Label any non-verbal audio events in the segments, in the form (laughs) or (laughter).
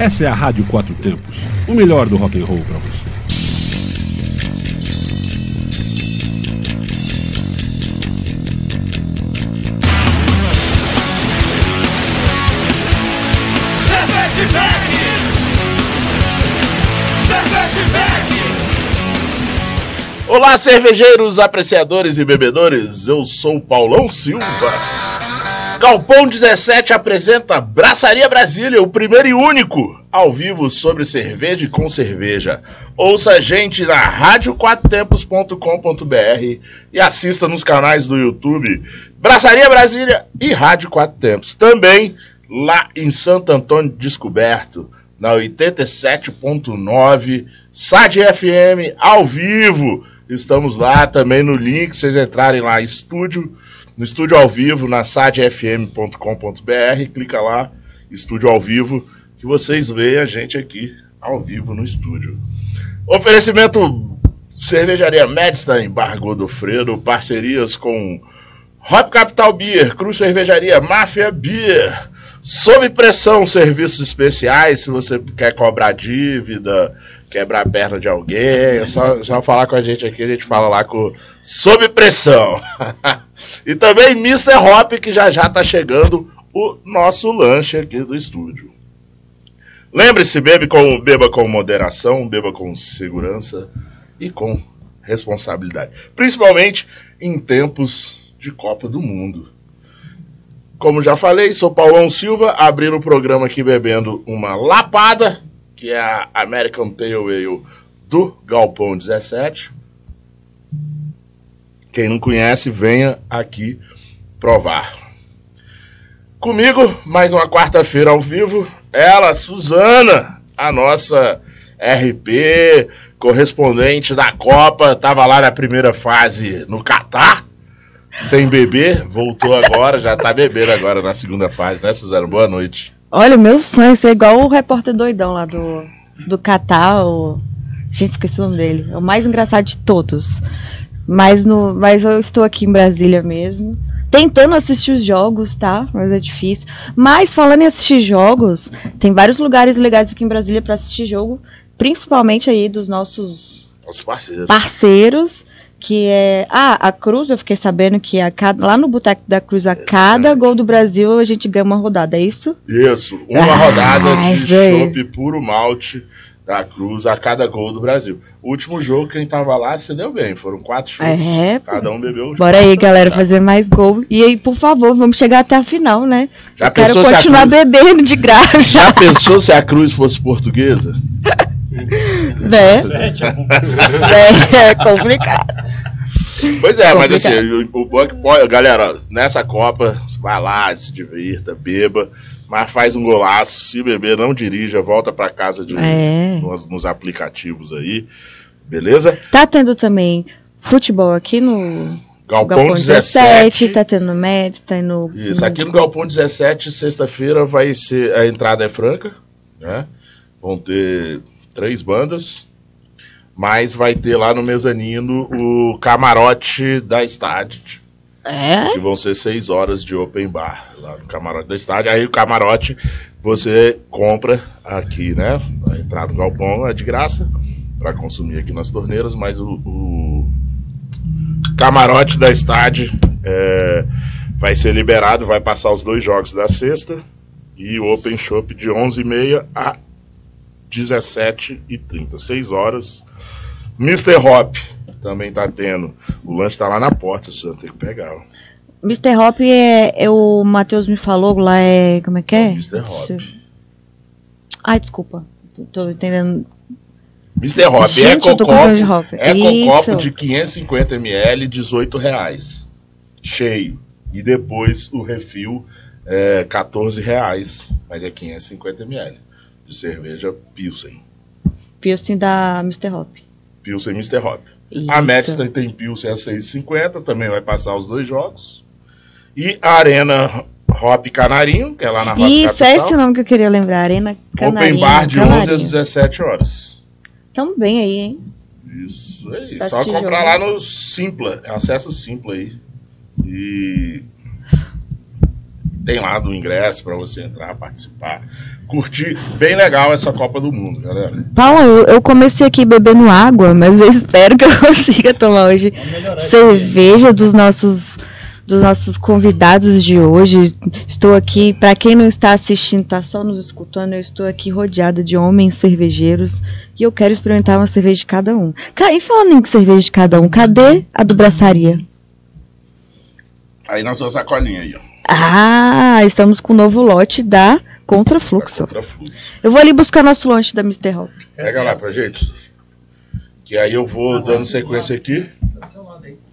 Essa é a Rádio Quatro Tempos, o melhor do rock and roll para você. Olá, cervejeiros, apreciadores e bebedores. Eu sou o Paulão Silva. Galpão 17 apresenta Braçaria Brasília, o primeiro e único ao vivo sobre cerveja e com cerveja. Ouça a gente na radioquatroptempos.com.br e assista nos canais do YouTube Braçaria Brasília e Rádio Quatro Tempos. Também lá em Santo Antônio Descoberto, na 87.9 SAD FM ao vivo Estamos lá também no link, vocês entrarem lá, estúdio, no estúdio ao vivo, na sadfm.com.br, clica lá, estúdio ao vivo, que vocês veem a gente aqui ao vivo no estúdio. Oferecimento Cervejaria Medstein, Bar Godofredo, parcerias com Hop Capital Beer, Cruz Cervejaria, Máfia Beer, Sob pressão, serviços especiais, se você quer cobrar dívida, quebrar a perna de alguém, é só, só falar com a gente aqui, a gente fala lá com Sob Pressão. (laughs) e também Mr. Hop, que já já tá chegando o nosso lanche aqui do estúdio. Lembre-se, bebe com, beba com moderação, beba com segurança e com responsabilidade. Principalmente em tempos de Copa do Mundo. Como já falei, sou Paulão Silva, abrindo o programa aqui bebendo uma lapada que é a American Pale Ale do Galpão 17. Quem não conhece, venha aqui provar. Comigo, mais uma quarta-feira ao vivo, ela, Suzana, a nossa RP, correspondente da Copa, estava lá na primeira fase no Catar, sem beber, voltou agora, já está bebendo agora na segunda fase, né, Suzana? Boa noite. Olha, o meu sonho é ser igual o repórter doidão lá do, do Catar. O... Gente, esqueci o nome dele. É o mais engraçado de todos. Mas, no, mas eu estou aqui em Brasília mesmo. Tentando assistir os jogos, tá? Mas é difícil. Mas falando em assistir jogos, tem vários lugares legais aqui em Brasília para assistir jogo. Principalmente aí dos nossos parceiros. parceiros que é. Ah, a Cruz, eu fiquei sabendo que a cada, lá no Boteco da Cruz, a cada é. gol do Brasil, a gente ganha uma rodada, é isso? Isso, uma ah, rodada de chopp puro malte da Cruz a cada gol do Brasil. O último jogo, quem tava lá, se deu bem. Foram quatro chutes. É, cada um bebeu. Bora aí, galera, fazer mais gol. E aí, por favor, vamos chegar até a final, né? Já eu quero continuar Cruz... bebendo de graça. Já pensou se a Cruz fosse portuguesa? (laughs) né? é complicado. (laughs) Pois é, mas assim, o, o Buck pode. Galera, nessa Copa, vai lá, se divirta, beba, mas faz um golaço. Se beber, não dirija, volta para casa de, é. nos, nos, aplicativos aí. Beleza? Tá tendo também futebol aqui no. Galpão, Galpão 17, 17, tá tendo Med, tá no. Isso, aqui no Galpão 17, sexta-feira, vai ser. A entrada é franca, né? Vão ter três bandas mas vai ter lá no mezanino o camarote da estádio. É? Que vão ser seis horas de open bar lá no camarote da estádio. Aí o camarote você compra aqui, né? Vai entrar no galpão é de graça para consumir aqui nas torneiras, mas o, o camarote da estádio é, vai ser liberado, vai passar os dois jogos da sexta e o Open Shop de 11h30 a 17h30, 6 horas Mr. Hop também tá tendo. O lanche tá lá na porta, você tem que pegar. Ó. Mr. Hop é, é, o Matheus me falou lá é como é que é? Mr. Hop. Ai, desculpa. Tô, tô entendendo. Mr. Hop Gente, é cocopo, é cocopo de 550 ml, 18 reais. Cheio. E depois o refil é 14 reais, mas é 550 ml de cerveja Pilsen. Pilsen da Mr. Hop. Pilsen Mr. Hop. Isso. A Metzler tem Pilsen a 6,50, também vai passar os dois jogos. E a Arena Hop Canarinho, que é lá na Hop Isso, Capital. é esse o nome que eu queria lembrar, Arena Canarinho. Open Bar de Canarinho. 11 às 17 horas. Tamo bem aí, hein? Isso aí. Tá Só comprar lá no Simpla, é acesso Simpla aí. E tem lá do ingresso para você entrar, participar, curtir. Bem legal essa Copa do Mundo, galera. Paulo, eu, eu comecei aqui bebendo água, mas eu (laughs) espero que eu consiga tomar hoje cerveja dos nossos dos nossos convidados de hoje. Estou aqui, para quem não está assistindo, está só nos escutando, eu estou aqui rodeada de homens cervejeiros e eu quero experimentar uma cerveja de cada um. E falando em cerveja de cada um, cadê a do braçaria? Aí na sua sacolinha aí, ó. Ah, estamos com o novo lote da Contrafluxo. Contra fluxo. Eu vou ali buscar nosso lanche da Mr. Hop. Pega lá pra gente. Que aí eu vou dando sequência aqui.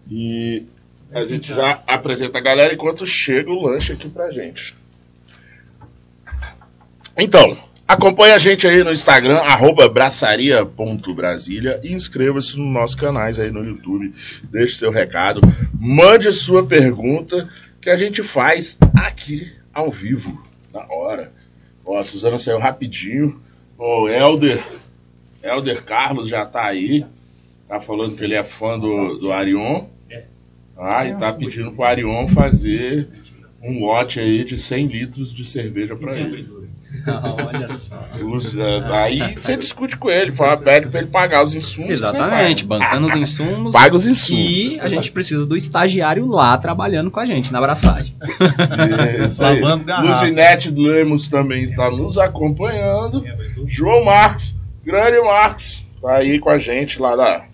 E a gente já apresenta a galera enquanto chega o lanche aqui pra gente. Então, acompanhe a gente aí no Instagram, arroba braçaria.brasília e inscreva-se nos nossos canais aí no YouTube. Deixe seu recado, mande sua pergunta que a gente faz aqui ao vivo, na hora. Ó, a Suzana saiu rapidinho. O Helder, Helder Carlos já tá aí. Tá falando que ele é fã do, do Arion. Ah, e tá pedindo pro Arion fazer um lote aí de 100 litros de cerveja pra ele. (laughs) Olha só. Eh, aí você discute com ele, fala, pede pra ele pagar os insumos. Exatamente, bancando os insumos. Paga os insumos. E a gente precisa do estagiário lá trabalhando com a gente na abraçagem. Isso aí. Lavando garrafa. Luzinete Lemos também está nos acompanhando. João Marcos, grande Marcos, tá aí com a gente lá da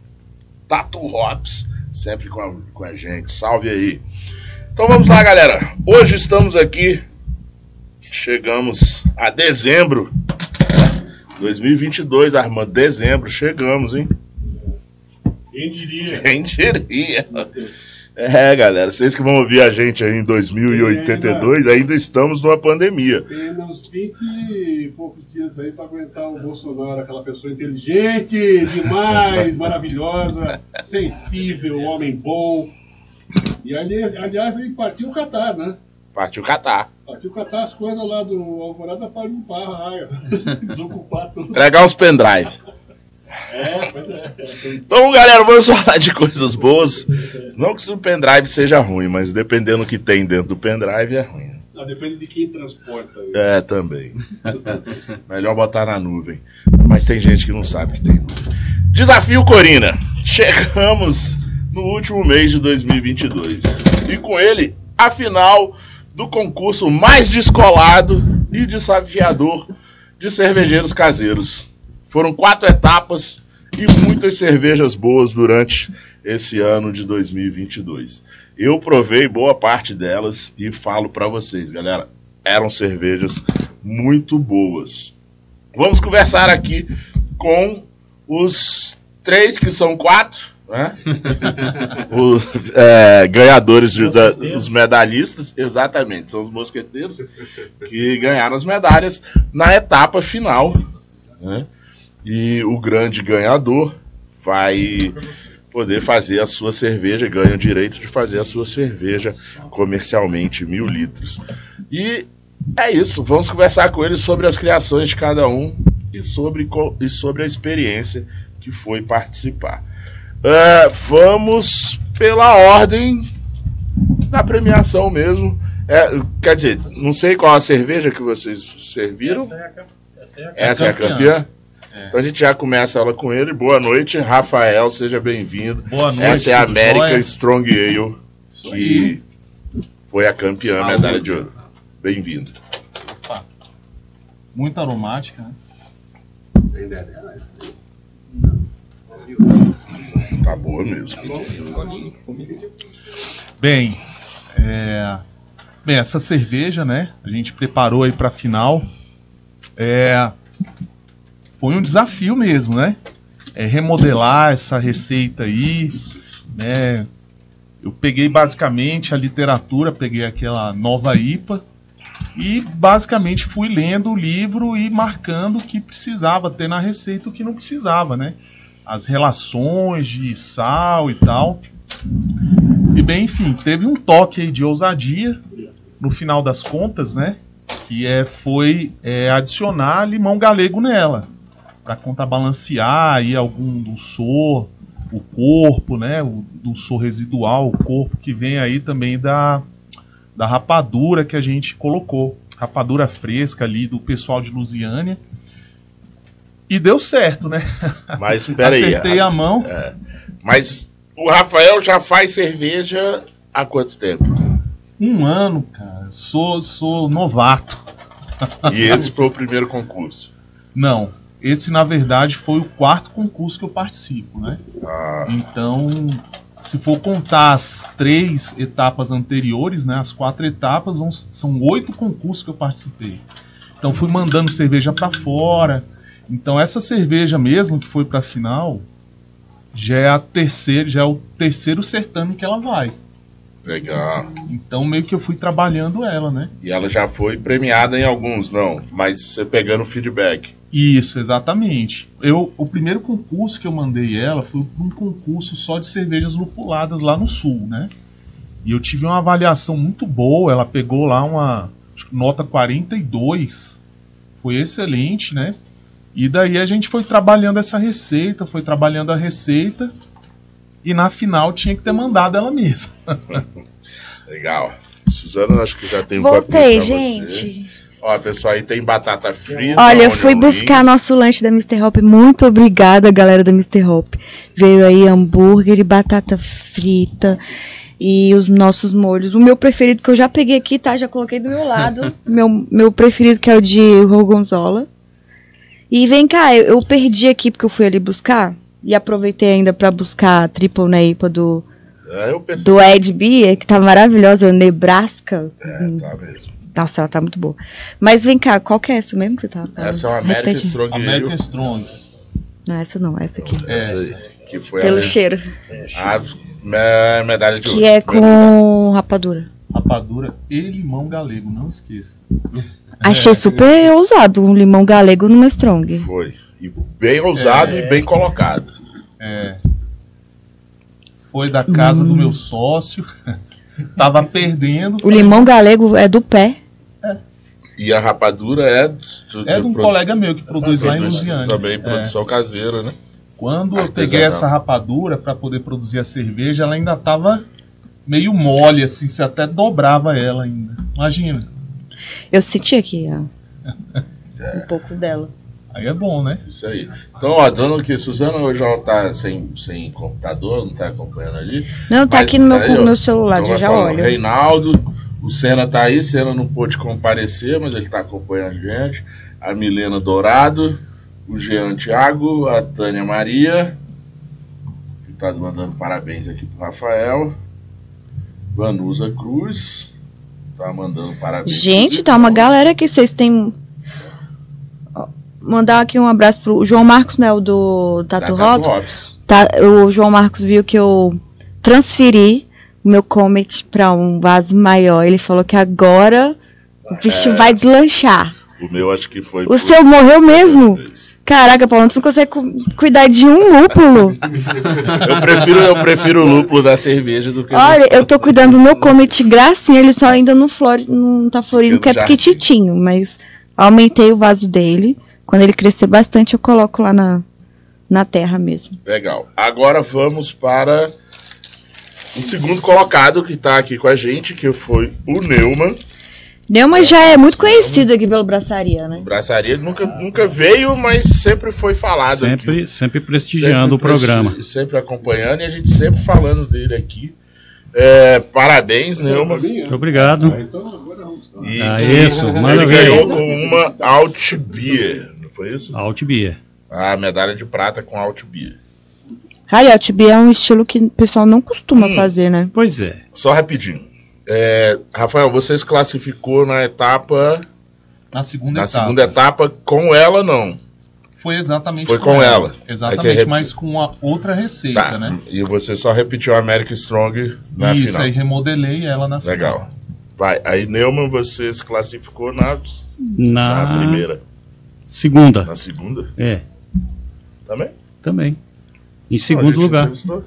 Tatu Hops, sempre com a, com a gente. Salve aí. Então vamos lá, galera. Hoje estamos aqui, chegamos a dezembro. né? 2022, Armando, dezembro, chegamos, hein? Quem diria? Quem diria? É, galera, vocês que vão ouvir a gente aí em 2082, ainda estamos numa pandemia. Tem uns 20 e poucos dias aí pra aguentar o Bolsonaro, aquela pessoa inteligente, demais, maravilhosa, sensível, homem bom. E aliás, aliás ele partiu catar, né? Partiu catar. Partiu catar as coisas lá do Alvorada pra limpar a raia. (laughs) Desocupar tudo. Entregar os pendrive. É, pois é. Então, galera, vamos (laughs) falar de coisas boas. Não que o pendrive seja ruim, mas dependendo do que tem dentro do pendrive é ruim. Ah, depende de quem transporta. É, também. (laughs) Melhor botar na nuvem. Mas tem gente que não sabe que tem. Desafio Corina. Chegamos no último mês de 2022. E com ele, a final do concurso mais descolado e desafiador de cervejeiros caseiros. Foram quatro etapas e muitas cervejas boas durante esse ano de 2022. Eu provei boa parte delas e falo pra vocês, galera, eram cervejas muito boas. Vamos conversar aqui com os três que são quatro, né? (laughs) os é, ganhadores, de- da- os medalhistas, exatamente, são os mosqueteiros que ganharam as medalhas na etapa final, né? E o grande ganhador vai poder fazer a sua cerveja, ganha o direito de fazer a sua cerveja comercialmente, mil litros. E é isso, vamos conversar com ele sobre as criações de cada um e sobre, e sobre a experiência que foi participar. Ah, vamos pela ordem da premiação mesmo. É, quer dizer, não sei qual a cerveja que vocês serviram. Essa é a, essa é a Essa é a campeã? Então a gente já começa ela com ele. Boa noite, Rafael, seja bem-vindo. Boa noite. Essa é a América? Strong Ale, Isso que foi a campeã, Saúde. medalha de ouro. Bem-vindo. Muito aromática. né? Tá boa mesmo. Bem, é, bem, essa cerveja, né? A gente preparou aí pra final. É, foi um desafio mesmo, né? É remodelar essa receita aí, né? Eu peguei basicamente a literatura, peguei aquela nova IPA e basicamente fui lendo o livro e marcando o que precisava ter na receita o que não precisava, né? As relações de sal e tal. E bem, enfim, teve um toque aí de ousadia no final das contas, né? Que é, foi é, adicionar limão galego nela. Para contrabalancear aí algum dulçor, o corpo, né? O dulçor residual, o corpo que vem aí também da, da rapadura que a gente colocou. Rapadura fresca ali do pessoal de Lusiânia. E deu certo, né? Mas peraí. Acertei a mão. Mas o Rafael já faz cerveja há quanto tempo? Um ano, cara. Sou, sou novato. E esse foi o primeiro concurso. Não. Esse, na verdade, foi o quarto concurso que eu participo, né? Ah, Então, se for contar as três etapas anteriores, né, as quatro etapas, são oito concursos que eu participei. Então, fui mandando cerveja para fora. Então, essa cerveja mesmo que foi para a final já é a terceira, já é o terceiro certame que ela vai. legal. Então, meio que eu fui trabalhando ela, né? E ela já foi premiada em alguns, não. Mas você pegando feedback. Isso, exatamente. Eu, o primeiro concurso que eu mandei ela foi um concurso só de cervejas lupuladas lá no sul, né? E eu tive uma avaliação muito boa. Ela pegou lá uma nota 42. Foi excelente, né? E daí a gente foi trabalhando essa receita, foi trabalhando a receita. E na final tinha que ter mandado ela mesma. (laughs) Legal. Suzana, acho que já tem um Voltei, pra você. gente. Ó, pessoal, aí tem batata frita. Olha, eu fui buscar nosso lanche da Mr. Hop. Muito obrigada, galera da Mr. Hop. Veio aí hambúrguer e batata frita. E os nossos molhos. O meu preferido que eu já peguei aqui, tá? Já coloquei do meu lado. (laughs) meu, meu preferido que é o de Gorgonzola. E vem cá, eu, eu perdi aqui porque eu fui ali buscar. E aproveitei ainda pra buscar a triple na IPA do, É, do Ed Beer, que tá maravilhosa, Nebraska. É, tá mesmo. Nossa, ela tá muito boa. Mas vem cá, qual que é essa mesmo que você tava falando? Essa é uma American Repete. Strong American. Strong. Não, essa não, essa aqui. Essa aí, que foi Pelo a, cheiro. a me- medalha de ouro. Que é com rapadura. Rapadura e limão galego, não esqueça. Achei super ousado um limão galego numa strong. Foi. E bem ousado É. e bem colocado. É. Foi da casa do meu sócio. (laughs) Tava perdendo. O limão galego é do pé. E a rapadura é. do- É de um pro- colega meu que produz lá em Lusiana. Também É. produção caseira, né? Quando eu Artesanal. peguei essa rapadura para poder produzir a cerveja, ela ainda tava meio mole, assim, você até dobrava ela ainda. Imagina. Eu senti aqui, ó. Um (laughs) pouco dela. Aí é bom, né? Isso aí. Então, ó, dando que Suzana hoje ela tá sem, sem computador, não tá acompanhando ali. Não, tá aqui no meu, tá aí, meu celular, Então já vai já olho. Reinaldo, o Senna tá aí, Senna não pôde comparecer, mas ele tá acompanhando a gente. A Milena Dourado, o Jean Thiago, a Tânia Maria, que tá mandando parabéns aqui pro Rafael. Vanusa Cruz, tá mandando parabéns. Gente, tá uma galera que vocês têm. Mandar aqui um abraço pro João Marcos, né? O do Da Tato. Hops. Tá, o João Marcos viu que eu transferi o meu comet pra um vaso maior. Ele falou que agora o bicho É. vai deslanchar. O meu acho que foi. O seu morreu mesmo? Caraca, Paulo, tu não consegue cu- cuidar de um lúpulo? Eu prefiro, eu prefiro o lúpulo da cerveja do que o Olha, eu tô cuidando do meu comet gracinha, ele só ainda não, flore, não tá florindo, porque é pequititinho, mas aumentei o vaso dele. Quando ele crescer bastante, eu coloco lá na, na terra mesmo. Legal. Agora vamos para o segundo colocado que está aqui com a gente, que foi o Neumann. Neuma já é muito conhecido aqui pelo Braçaria, né? Braçaria nunca, nunca veio, mas sempre foi falado aqui. Sempre, sempre prestigiando o Sempre programa. presti- Sempre acompanhando e a gente sempre falando dele aqui. É, parabéns, Neumann. Muito obrigado. Ah, então agora vamos lá. E Ah, isso, ele ver. ganhou com uma Alt Beer, não foi isso? Alt Beer. A medalha de prata com Alt Beer. Cara, e Altibia é um estilo que o pessoal não costuma Hum. fazer, né? Pois é. Só rapidinho. É, Rafael, você se classificou na etapa, Na segunda na etapa. segunda etapa com ela, não? Foi exatamente Foi com ela. Você Exatamente, rep- mas com a outra receita, Tá. né? E você só repetiu a American Strong na Isso, final. aí remodelei ela na final. Legal. Vai. Aí Neumann você se classificou na, na Na primeira. segunda. Na segunda É, também? também. Em segundo lugar. entrevistou?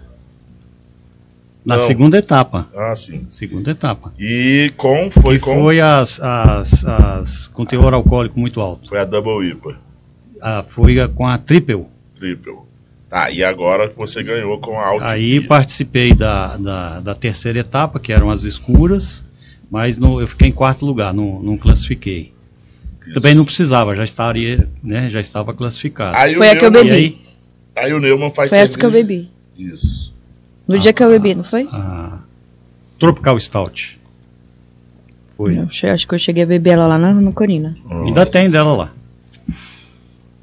Na Não. segunda etapa. Ah, sim. Segunda etapa. E com foi que com foi as, as, as com teor alcoólico muito alto. foi a Double IPA, Ah, foi a- com a Triple. Triple. Tá, e agora você ganhou com a Alt Aí Beer. participei da, da, da terceira etapa, que eram as escuras. Mas não, eu fiquei em quarto lugar, não, não classifiquei. Também não precisava, já estaria, né, já estava classificado. Aí Foi a que eu bebi. aí, Aí o Neumann faz Foi essa que eu bebi. Isso. No dia que eu bebi, não foi? a Tropical Stout. Foi. Eu che- acho que eu cheguei a beber ela lá na, no Corina. Ainda tem dela lá.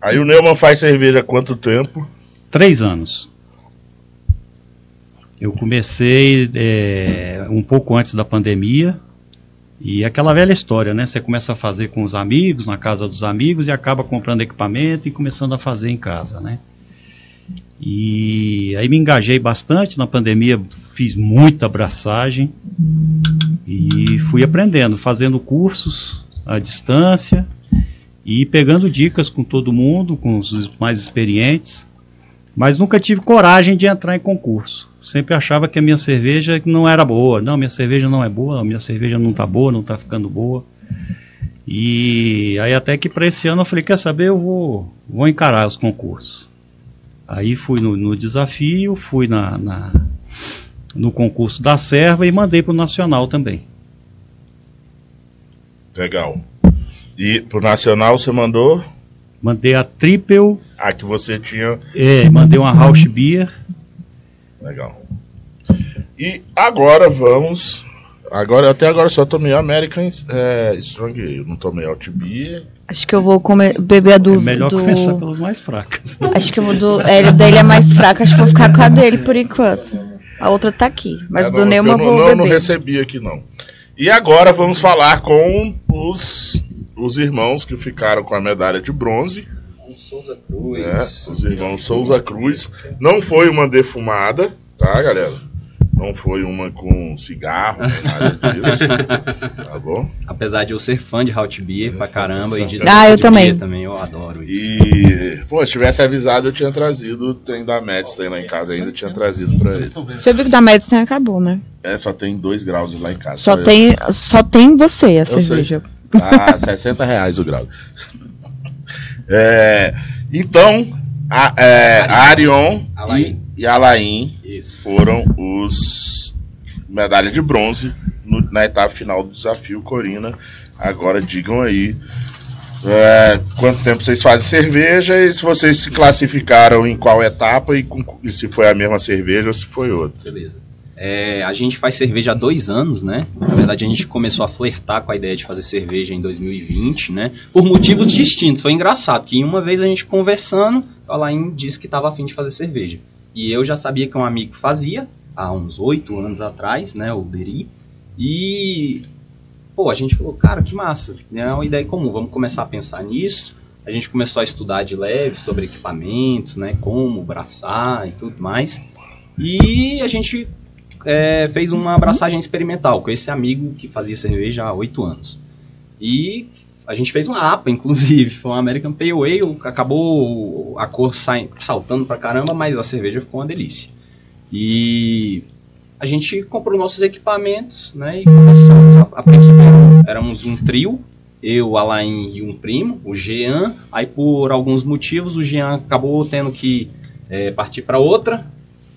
Aí o Neumann faz cerveja há quanto tempo? Três anos. Eu comecei é, um pouco antes da pandemia. E aquela velha história, né? Você começa a fazer com os amigos, na casa dos amigos, e acaba comprando equipamento e começando a fazer em casa, né? E aí me engajei bastante na pandemia, fiz muita abraçagem e fui aprendendo, fazendo cursos à distância e pegando dicas com todo mundo, com os mais experientes, mas nunca tive coragem de entrar em concurso. Sempre achava que a minha cerveja não era boa. Não, minha cerveja não é boa, minha cerveja não tá boa, não tá ficando boa. E aí até que para esse ano eu falei, quer saber, eu vou, vou encarar os concursos. Aí fui no, no desafio, fui na, na- no concurso da Serva e mandei pro Nacional também. Legal. E pro Nacional você mandou Mandei a Triple, a que você tinha. é, mandei uma Rausch Beer, Legal. E agora vamos. Agora, até agora só tomei American é, Strong Ale. Não tomei Alt Beer. Acho que eu vou comer, beber a do. é melhor do... começar pelas mais fracas. (laughs) Acho que eu vou do. É, ele dele é mais fraco, acho que eu vou ficar com a dele por enquanto. A outra tá aqui. Mas É, o não, do Neumann eu eu não, vou não, beber. não recebi aqui não. E agora vamos falar com os, os irmãos que ficaram com a medalha de bronze. Souza Cruz. né? Os irmãos Souza Cruz. Não foi uma defumada, tá, galera? Não foi uma com cigarro, nada disso. (laughs) Tá bom? Apesar de eu ser fã de Halt Beer pra caramba e de Ah, eu também. também, eu adoro isso. E, pô, se tivesse avisado, eu tinha trazido. Tem da Mets, tem lá em casa ainda, tinha trazido pra ele. Você viu que da Medicine acabou, né? É, só tem dois graus lá em casa. Só eu. tem, só tem você a cerveja. Tá (laughs) 60 reais o grau. É, então, a, é, a Arion Alain. e, e a Alain Isso. foram os medalha de bronze no- na etapa final do desafio Corina. Agora digam aí é, quanto tempo vocês fazem cerveja e se vocês se classificaram em qual etapa e, com- e se foi a mesma cerveja ou se foi outra. Beleza. É, a gente faz cerveja há dois anos, né? Na verdade, a gente começou a flertar com a ideia de fazer cerveja em 2020, né? Por motivos distintos. Foi engraçado, que uma vez a gente conversando, a Alain disse que estava afim de fazer cerveja. E eu já sabia que um amigo fazia, há uns oito anos atrás, né? O Beri. E, pô, a gente falou, cara, que massa. É uma ideia comum, vamos começar a pensar nisso. A gente começou a estudar de leve sobre equipamentos, né? Como braçar e tudo mais. E a gente é, fez uma abraçagem experimental com esse amigo que fazia cerveja há oito anos. E a gente fez uma APA, inclusive, foi uma American Pale Ale, acabou a cor saltando pra caramba, mas a cerveja ficou uma delícia. E a gente comprou nossos equipamentos, né, e começamos. A, a princípio éramos um trio, eu, Alain e um primo, o Jean. Aí por alguns motivos o Jean acabou tendo que é, partir para outra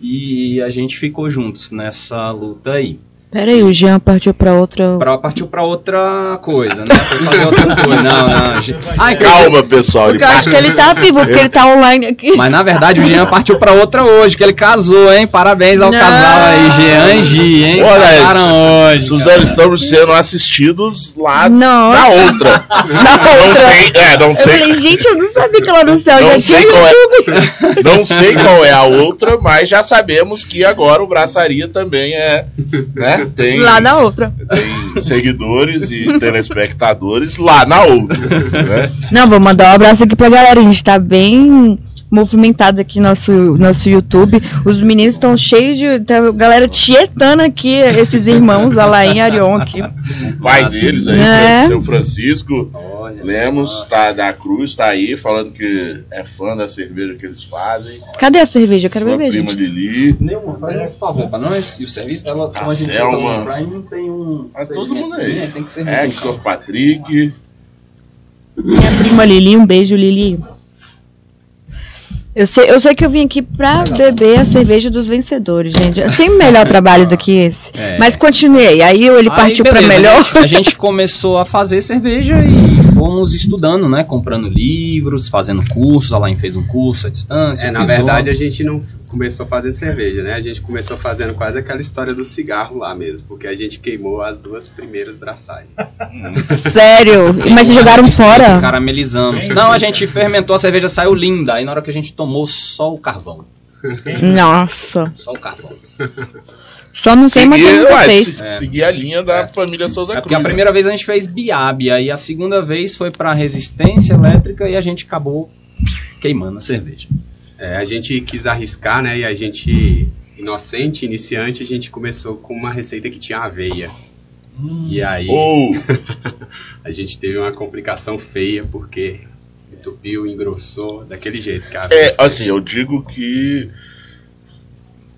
e a gente ficou juntos nessa luta aí. Pera aí, o Jean partiu pra outra. Pra, partiu para outra coisa, né? Foi fazer outra (laughs) coisa. Não, não. Ai, Calma, pessoal. Porque eu acho que ele tá vivo, porque ele tá online aqui. Mas na verdade o Jean partiu pra outra hoje, que ele casou, hein? Parabéns ao Não. casal aí, Jean e Gi, hein? Olha hoje. Suzana, estamos sendo assistidos lá Não, na outra. Não sei, é, não eu sei. falei, gente, eu não sabia que lá no céu Não já sei tinha. qual é, não sei qual é a outra, mas já sabemos que agora o Braçaria também é, né? Tem, Lá na outra. tem seguidores e telespectadores lá na outra, né? Não, vou mandar um abraço aqui pra galera. A gente tá bem movimentado aqui no nosso, nosso YouTube. Os meninos estão cheios de. Tá, galera tietando aqui esses irmãos, Alain e Arion aqui. O pai Nossa, deles aí, né? seu Francisco Olha Lemos só. tá, da Cruz tá aí falando que é fã da cerveja que eles fazem. Cadê a cerveja? Eu quero Sua beber, prima gente. Lili. Neumann, faz um favor pra nós. E o serviço dela, como a gente Selma. Prime, tem um. Ah, todo mundo aí. Tem que ser Hector, Patrick. Minha prima Lili, um beijo, Lili. Eu sei, eu sei que eu vim aqui pra beber a cerveja dos vencedores, gente. Tem melhor (laughs) trabalho do que esse. É. Mas continuei. Aí ele Aí, partiu pra beleza, melhor. A gente, a gente começou a fazer cerveja e fomos estudando, né? Comprando livros, fazendo cursos. A Lain fez um curso à distância. É, na verdade outro. a gente não começou fazendo cerveja, né? A gente começou fazendo quase aquela história do cigarro lá mesmo, porque a gente queimou as duas primeiras braçagens. (laughs) Sério. Mas vocês jogaram fora? Caramelizamos. Não, a gente fermentou, a cerveja saiu linda. Aí na hora que a gente tomou, só o carvão. Nossa. Só o carvão. (laughs) Só não queima quem nunca ué, fez. se- seguir a linha da família Souza É Cruz. porque a né? primeira vez a gente fez biab, aí a segunda vez foi pra resistência elétrica e a gente acabou queimando a cerveja. É, a gente quis arriscar, né? E a gente, inocente, iniciante, a gente começou com uma receita que tinha aveia. E aí Ou, (laughs) a gente teve uma complicação feia, porque entupiu, engrossou, daquele jeito que a aveia é, assim, eu digo que.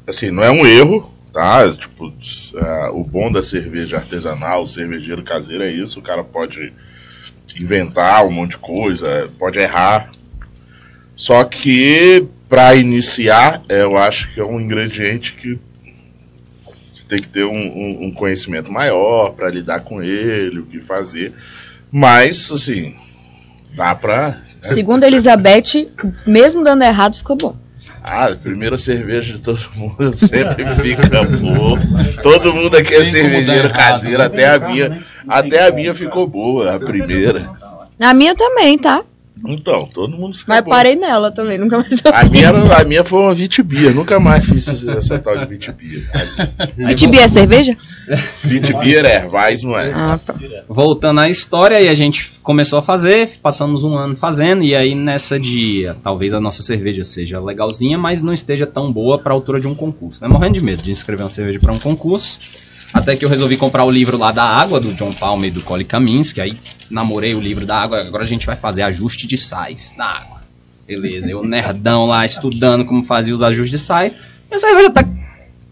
Assim, não é um erro, tá? Tipo, ah, o bom da cerveja artesanal, o cervejeiro caseiro é isso. O cara pode inventar um monte de coisa, pode errar. Só que, para iniciar, eu acho que é um ingrediente que você tem que ter um, um- um conhecimento maior para lidar com ele, o que fazer. Mas, assim, dá pra Segundo Elizabeth, mesmo dando errado, ficou bom. Ah, primeira cerveja de todo mundo (laughs) sempre fica boa. Todo mundo aqui é cervejeiro caseiro, né? até a minha. Até a minha ficou boa, a primeira. A minha também, tá? Então, todo mundo fica Mas parei nela também, nunca mais A minha, era- a minha foi uma Vitibia, nunca mais fiz essa, essa tal de Vitibia. (laughs) Vitibia é cerveja? Vitibia é Ervais, não é? Ah, tá. Voltando à história, aí a gente começou a fazer, passamos um ano fazendo, e aí nessa dia, talvez a nossa cerveja seja legalzinha, mas não esteja tão boa para a altura de um concurso. Né? Morrendo de medo de inscrever uma cerveja para um concurso. Até que eu resolvi comprar o livro lá da água, do John Palmer e do Colin Kaminsky, aí namorei o livro da água, agora a gente vai fazer ajuste de sais na água. Beleza, eu nerdão lá estudando como fazia os ajustes de sais, e a cerveja tá...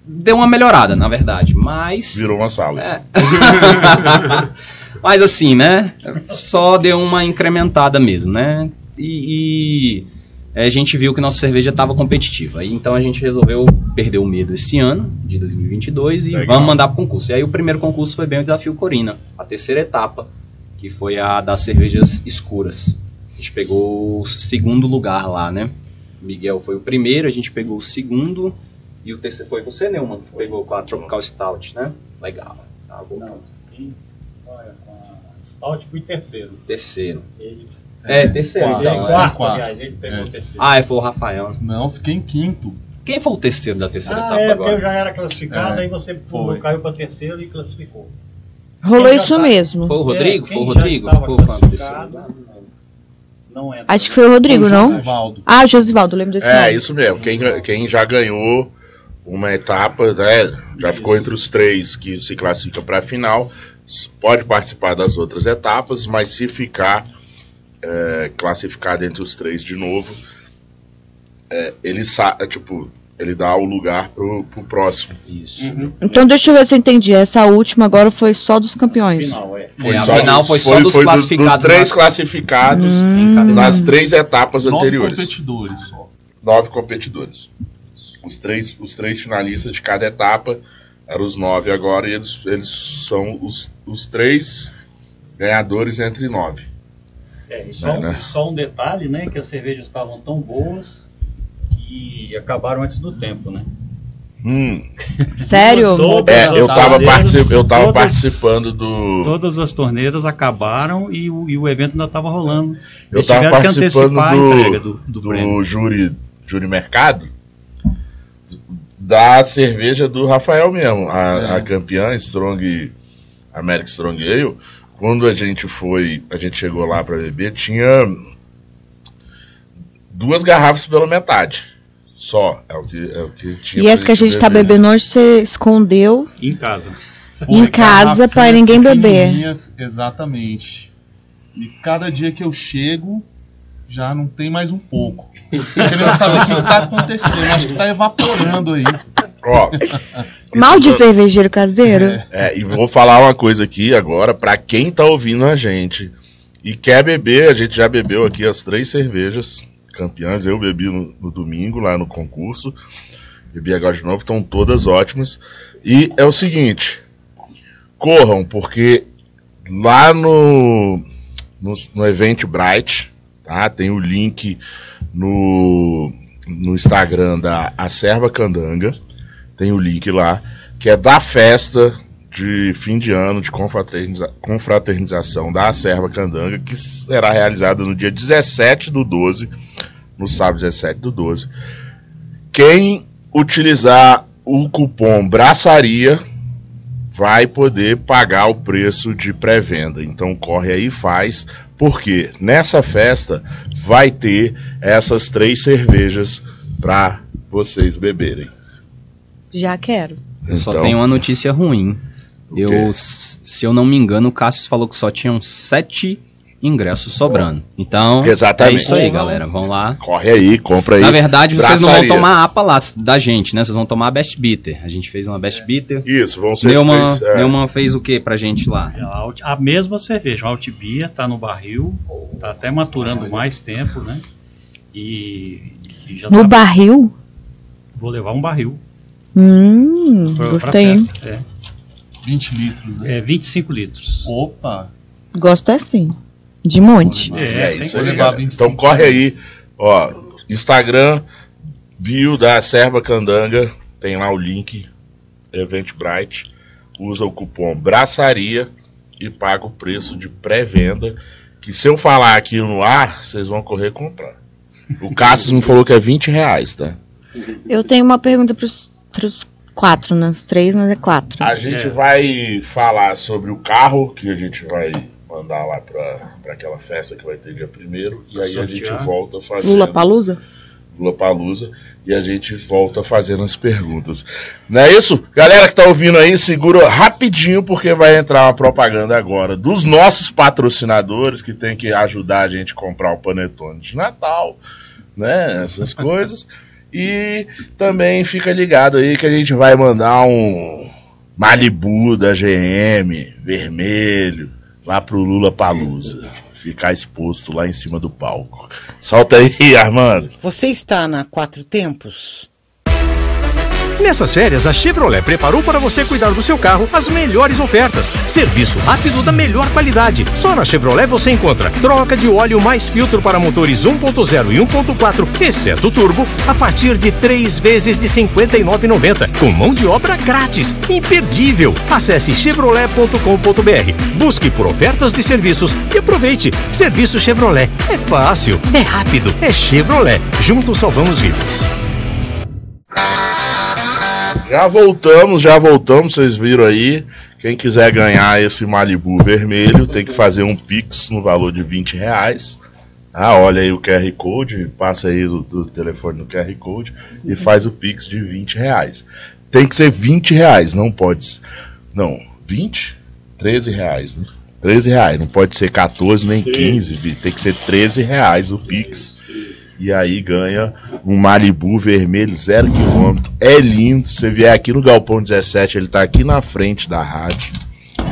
deu uma melhorada, na verdade, mas... Virou uma sala. É. (laughs) Mas assim, né? Só deu uma incrementada mesmo, né? E, e, a gente viu que nossa cerveja estava competitiva. E então a gente resolveu perder o medo esse ano, de 2022, e Legal. vamos mandar pro concurso. E aí o primeiro concurso foi bem o Desafio Corina, a terceira etapa, que foi a das cervejas escuras. A gente pegou o segundo lugar lá, né? Miguel foi o primeiro, a gente pegou o segundo. E o terceiro foi você, Neumann, que pegou com a Tropical Stout, né? Legal. Tá bom. Não, olha, com a Stout fui terceiro. Terceiro. Ele, É, terceiro. Quarto. ele é então, é. quarto, quarto. aliás, ele pegou É. o terceiro. Ah, é, foi o Rafael. Não, fiquei em quinto. Quem foi o terceiro da terceira Ah, etapa é, porque eu agora? já era classificado, É, aí você foi. caiu pra terceiro e classificou. Rolou isso tá- mesmo. Foi o Rodrigo? É, foi o Rodrigo? Foi o Não entra. Acho que foi o Rodrigo, não? Ah, Josivaldo, lembro desse É, nome. isso mesmo. Quem, quem já ganhou uma etapa, né, já ficou entre os três que se classifica para a final, pode participar das outras etapas, mas se ficar é, classificado entre os três de novo, é, ele sa é, tipo, ele dá o lugar pro, pro próximo. Isso. Então deixa eu ver se eu entendi. Essa última agora foi só dos campeões. Final, é. É, a final foi só dos do- classificados dos três nas- classificados cada nas três etapas Nove anteriores. competidores só. nove competidores. Os três, os três finalistas de cada etapa eram os nove agora, e eles, eles são os, os três ganhadores entre nove. É, e só, É, né? só um detalhe, né? Que as cervejas estavam tão boas que acabaram antes do tempo, né? Hum, (laughs) Sério? Todas é, as eu tava, torneiras- particip, eu tava todas- participando do. Todas as torneiras acabaram e o, e o evento ainda estava rolando. Eu Eles tava tiveram que participando antecipar a do- entrega do, do, do júri, júri mercado da cerveja do Rafael mesmo, a, É. a campeã Strong American Strong Ale. Quando a gente foi, a gente chegou lá para beber, tinha duas garrafas pela metade. Só, é o que, é o que tinha. E essa que a gente tá beber. bebendo hoje, você escondeu. Em casa. Em casa, pra ninguém beber. Exatamente. E cada dia que eu chego, já não tem mais um pouco. Querendo saber o que tá acontecendo. Acho que tá evaporando aí. Ó, (laughs) Mal de cervejeiro caseiro? É, e vou falar uma coisa aqui agora, pra quem tá ouvindo a gente e quer beber, a gente já bebeu aqui as três cervejas campeãs. Eu bebi no, no domingo lá no concurso. Bebi agora de novo, estão todas ótimas. E é o seguinte: corram, porque lá no, no, no Eventbrite, tá? Tem o link no, no Instagram da Acerva Candanga. Tem o link lá, que é da festa de fim de ano de confraterniza- confraternização da Acerva Candanga, que será realizada no dia 17 do 12, no sábado 17 do 12. Quem utilizar o cupom Braçaria vai poder pagar o preço de pré-venda. Então corre aí e faz, porque nessa festa vai ter essas três cervejas para vocês beberem. Já quero. Eu só Então- tenho uma notícia ruim. Eu, se eu não me engano, o Cassius falou que só tinham sete ingressos sobrando. Então, Exatamente. é isso aí, galera. Vão lá. Corre aí, compra aí. Na verdade, vocês não vão Braçaria. tomar a APA lá da gente, né? Vocês vão tomar a Best Bitter. A gente fez uma Best Bitter. Isso, vão ser Neumann, três, é. Neumann fez o que pra gente lá? É a, mesma cerveja, a Altbia tá no barril, tá até maturando mais tempo, né? E, e já No tá- barril? vou levar um barril Hum, pra, gostei. hein? festa. É, 20 litros, né? é 25 litros. Opa! Gosto assim. De monte. É, tem isso aí, levar galera. 25. Então corre aí, ó, Instagram, bio da Serva Candanga, tem lá o link, Eventbrite, usa o cupom Braçaria e paga o preço de pré-venda, que se eu falar aqui no ar, vocês vão correr comprar. O Cassius me falou que é 20 reais, tá? Eu tenho uma pergunta pros, pros quatro, né? Os três, mas é quatro. A gente É. vai falar sobre o carro que a gente vai mandar lá pra, pra aquela festa que vai ter dia primeiro, e aí a gente Sortear. volta fazendo... Lula Palusa? Palusa e a gente volta fazendo as perguntas. Não é isso? Galera que tá ouvindo aí, segura rapidinho porque vai entrar uma propaganda agora dos nossos patrocinadores que tem que ajudar a gente a comprar o panetone de Natal, né? Essas (laughs) coisas. E também fica ligado aí que a gente vai mandar um Malibu da GM vermelho lá pro Lula Palusa. Ficar exposto lá em cima do palco. Solta aí, Armando. Você está na Quatro Tempos? Nessas férias, a Chevrolet preparou para você cuidar do seu carro as melhores ofertas. Serviço rápido da melhor qualidade. Só na Chevrolet você encontra troca de óleo mais filtro para motores 1.0 e 1.4, exceto turbo, a partir de três vezes de R$ 59,90, com mão de obra grátis. Imperdível! Acesse chevrolet.com.br, busque por ofertas de serviços e aproveite. Serviço Chevrolet. É fácil, é rápido, é Chevrolet. Juntos salvamos vidas. Já voltamos, já voltamos, vocês viram aí. Quem quiser ganhar esse Malibu vermelho tem que fazer um Pix no valor de 20 reais. Ah, olha aí o QR Code, passa aí do, do telefone no QR Code e faz o Pix de 20 reais. Tem que ser 20 reais, não pode. Não, 20? 13 reais, né? 13 reais, não pode ser 14 nem 15, vi, tem que ser 13 reais o Pix. E aí ganha um Malibu vermelho, zero quilômetro. É lindo. Se você vier aqui no Galpão 17, ele tá aqui na frente da rádio.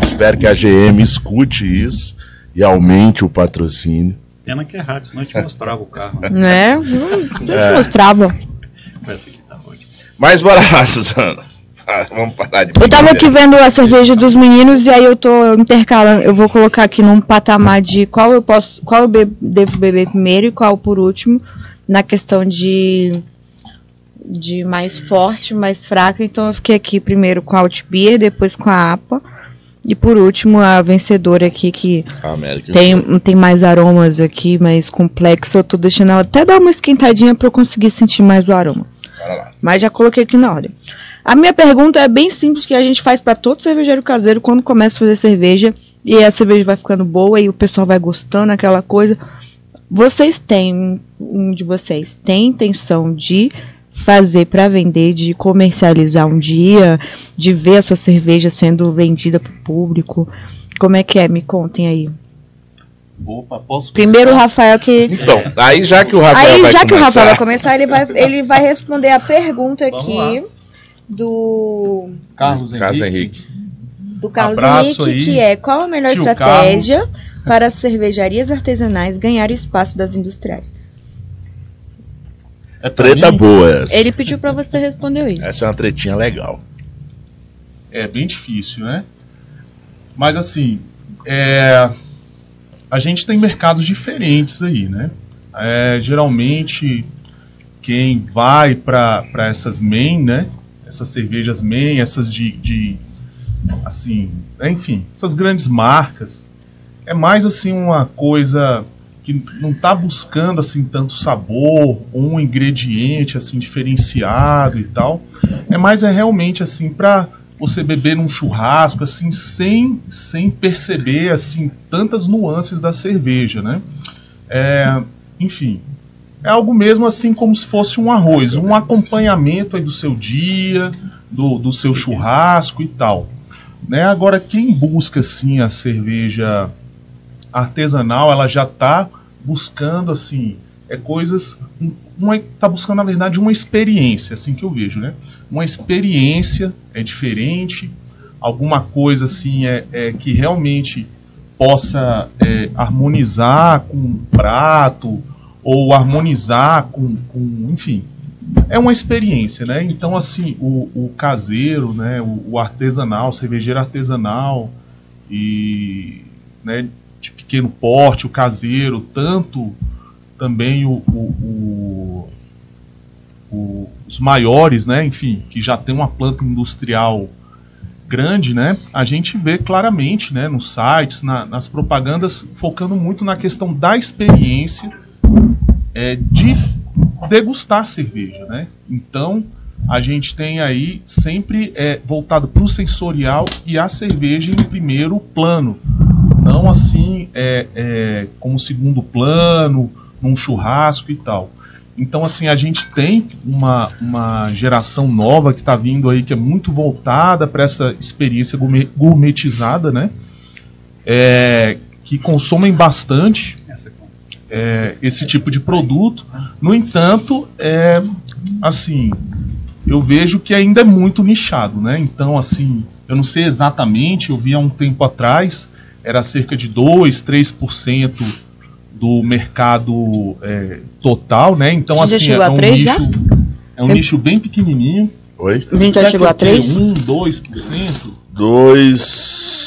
Espero que a GM escute isso e aumente o patrocínio. Pena que é rádio, senão eu te mostrava o carro. Né? Né? Hum, Eu É. te mostrava. Tá. Mas bora lá, Suzana. Ah, Vamos parar de Eu tava aqui vendo a cerveja dos meninos e aí eu tô intercalando. Eu vou colocar aqui num patamar de qual eu posso, qual eu devo beber primeiro e qual por último, na questão de de mais forte, mais fraca. Então eu fiquei aqui primeiro com a Altbier, depois com a APA e por último a vencedora aqui que América. tem, tem mais aromas aqui, mais complexo. Eu tô deixando ela até dar uma esquentadinha pra eu conseguir sentir mais o aroma. Mas já coloquei aqui na ordem. A minha pergunta é bem simples, que a gente faz pra todo cervejeiro caseiro quando começa a fazer cerveja e a cerveja vai ficando boa e o pessoal vai gostando, aquela coisa. Vocês têm, um de vocês, tem intenção de fazer pra vender, de comercializar um dia, de ver a sua cerveja sendo vendida pro público? Como é que é? Me contem aí. Opa, posso Primeiro o começar? Rafael que Então, aí já que o Rafael Aí, vai já que o começar, Rafael vai começar, ele vai, ele vai responder a pergunta Vamos aqui do, Carlos Henrique. Carlos Henrique. do Carlos Abraço Henrique, aí, que é qual a melhor estratégia para as cervejarias artesanais ganhar espaço das industriais? É Treta mim? boa essa. Ele pediu pra você responder isso. Essa é uma tretinha legal. É bem difícil, né? Mas assim, é, a gente tem mercados diferentes aí, né? É, geralmente, quem vai para essas main, né? Essas cervejas main, essas de, de assim, enfim, essas grandes marcas, é mais assim uma coisa que não está buscando assim tanto sabor, um ingrediente assim diferenciado e tal. É mais é realmente assim para você beber num churrasco assim sem sem perceber assim tantas nuances da cerveja, né? É, enfim, é algo mesmo assim como se fosse um arroz, um acompanhamento aí do seu dia, do, do seu churrasco e tal. Né? Agora, quem busca assim a cerveja artesanal, ela já está buscando assim, é coisas, um- uma está buscando na verdade uma experiência, assim que eu vejo, né? Uma experiência é diferente, alguma coisa assim é, é que realmente possa é, harmonizar com um prato ou harmonizar com, com enfim, é uma experiência, né? Então, assim, o, o caseiro, né? O, o artesanal, o cervejeiro artesanal e, né? De pequeno porte, o caseiro, tanto também o, o- o- os maiores, né? Enfim, que já tem uma planta industrial grande, né? A gente vê claramente, né? Nos sites, na- nas propagandas, focando muito na questão da experiência é, de degustar cerveja, né? Então a gente tem aí sempre é, voltado para o sensorial e a cerveja em primeiro plano, não assim é, é, como segundo plano, num churrasco e tal. Então assim a gente tem uma, uma geração nova que está vindo aí que é muito voltada para essa experiência gourmet- gourmetizada, né? É, que consomem bastante é, esse tipo de produto. No entanto, é assim, eu vejo que ainda é muito nichado, né? Então, assim, eu não sei exatamente, eu vi há um tempo atrás, era cerca de 2, 3% do mercado é, total, né? Então, Você assim, é um, três, nicho, é um eu... nicho bem pequenininho. Oi? A gente já chegou a 3? 1, 2%? 2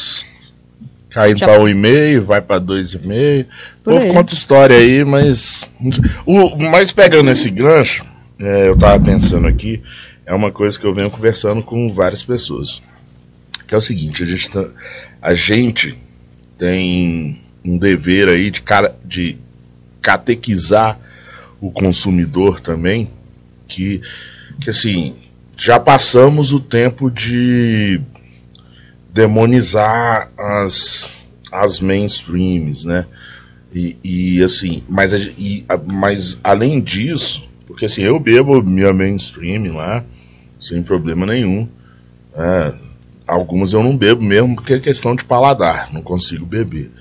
caindo para um e meio, vai para dois e meio. Por Pô, conta história aí, mas o mas pegando esse gancho, é, eu estava pensando aqui, é uma coisa que eu venho conversando com várias pessoas, que é o seguinte, a gente, tá, a gente tem um dever aí de cara de catequizar o consumidor também, que que assim, já passamos o tempo de demonizar as, as mainstreams, né? E, e, assim, mas, e, mas além disso, porque assim, eu bebo minha mainstream lá, sem problema nenhum. É, algumas eu não bebo mesmo porque é questão de paladar, não consigo beber.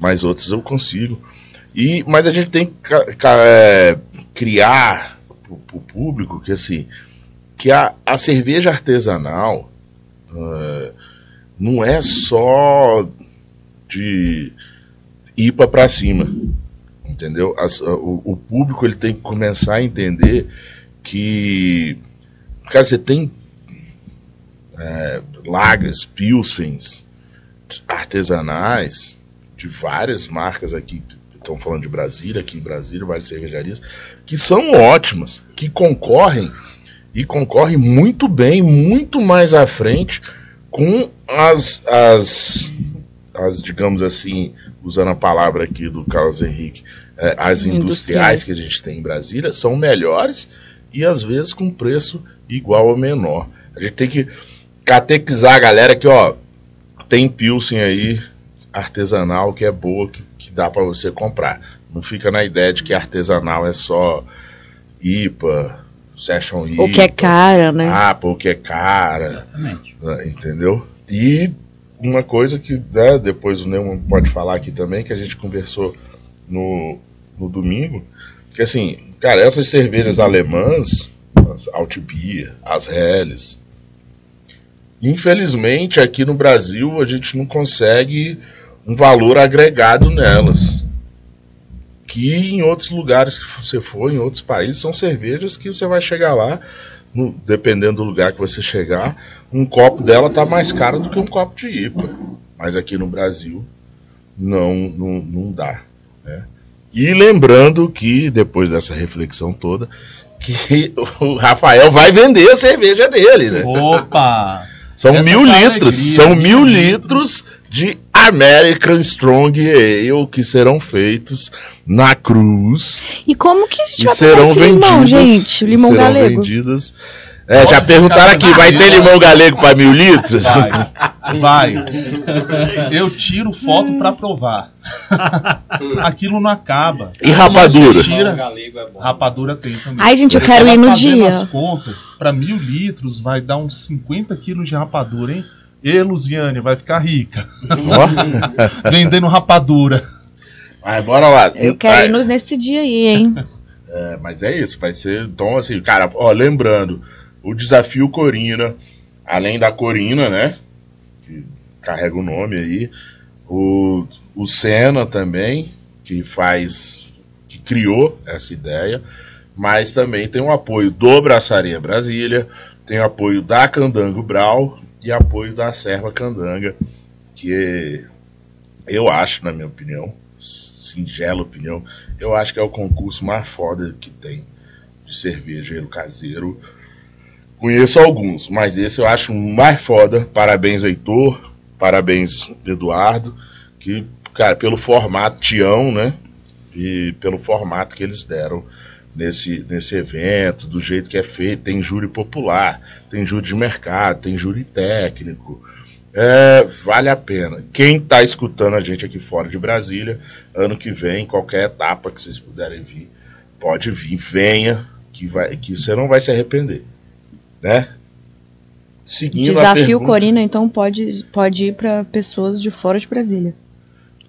Mas outras eu consigo. E, mas a gente tem que é, criar para o público que assim que a, a cerveja artesanal é, não é só de IPA para cima, entendeu? As- o, o público ele tem que começar a entender que, cara, você tem é, lagers, pilsens artesanais de várias marcas aqui, estão falando de Brasília, aqui em Brasília, várias cervejarias, que são ótimas, que concorrem e concorrem muito bem, muito mais à frente com as, as, as digamos assim, usando a palavra aqui do Carlos Henrique, eh, as industriais Industriais. que a gente tem em Brasília são melhores e às vezes com preço igual ou menor. A gente tem que catequizar a galera que, ó, tem Pilsen aí artesanal que é boa, que, que dá para você comprar. Não fica na ideia de que artesanal é só IPA, Session IPA. O que é cara, né? Ah, pô, o que é cara. Exatamente. né, Entendeu? E uma coisa que né, depois o Neumann pode falar aqui também, que a gente conversou no, no domingo, que assim, cara, essas cervejas alemãs, as Altbier, as Helles, infelizmente aqui no Brasil a gente não consegue um valor agregado nelas. Que em outros lugares que você for, em outros países, são cervejas que você vai chegar lá, no- dependendo do lugar que você chegar, um copo dela tá mais caro do que um copo de IPA. Mas aqui no Brasil não, não, não dá. né? E lembrando que, depois dessa reflexão toda, que o Rafael vai vender a cerveja dele, né? Opa! São Essa mil tá litros, alegria, são mil mil litros de American Strong Ale que serão feitos na cruz E como que a gente e vai serão vendidos. limão, gente? O limão serão galego. vendidas. É, já perguntaram aqui, vai ter limão galego para mil litros? Vai, vai. (laughs) Eu tiro foto pra provar. (laughs) Aquilo não acaba. E rapadura? Tira, é rapadura tem também. Ai, gente, eu quero ir no Fazendo dia. as contas, pra mil litros vai dar uns 50 quilos de rapadura, hein? E Luziane, vai ficar rica. (laughs) Vendendo rapadura. Vai, bora lá. Eu quero ir no- nesse dia aí, hein? É, mas é isso, vai ser. Então, assim, cara, ó, lembrando, o desafio Corina, além da Corina, né? Que carrega o nome aí, o, o Senna também, que faz. que criou essa ideia, mas também tem o apoio do Braçaria Brasília, tem o apoio da Candango Brau e apoio da Serva Candanga, que eu acho, na minha opinião, singela opinião, eu acho que é o concurso mais foda que tem de cervejeiro caseiro. Conheço alguns, mas esse eu acho mais foda. Parabéns, Heitor. Parabéns, Eduardo. Que, cara, pelo formato Tião, né? E pelo formato que eles deram nesse, nesse evento, do jeito que é feito. Tem júri popular, tem júri de mercado, tem júri técnico. É, vale a pena. Quem está escutando a gente aqui fora de Brasília, ano que vem, qualquer etapa que vocês puderem vir, pode vir, venha, que, vai, que você não vai se arrepender. Né? Seguindo a Desafio pergunta, Corina, então, pode, pode ir pra pessoas de fora de Brasília.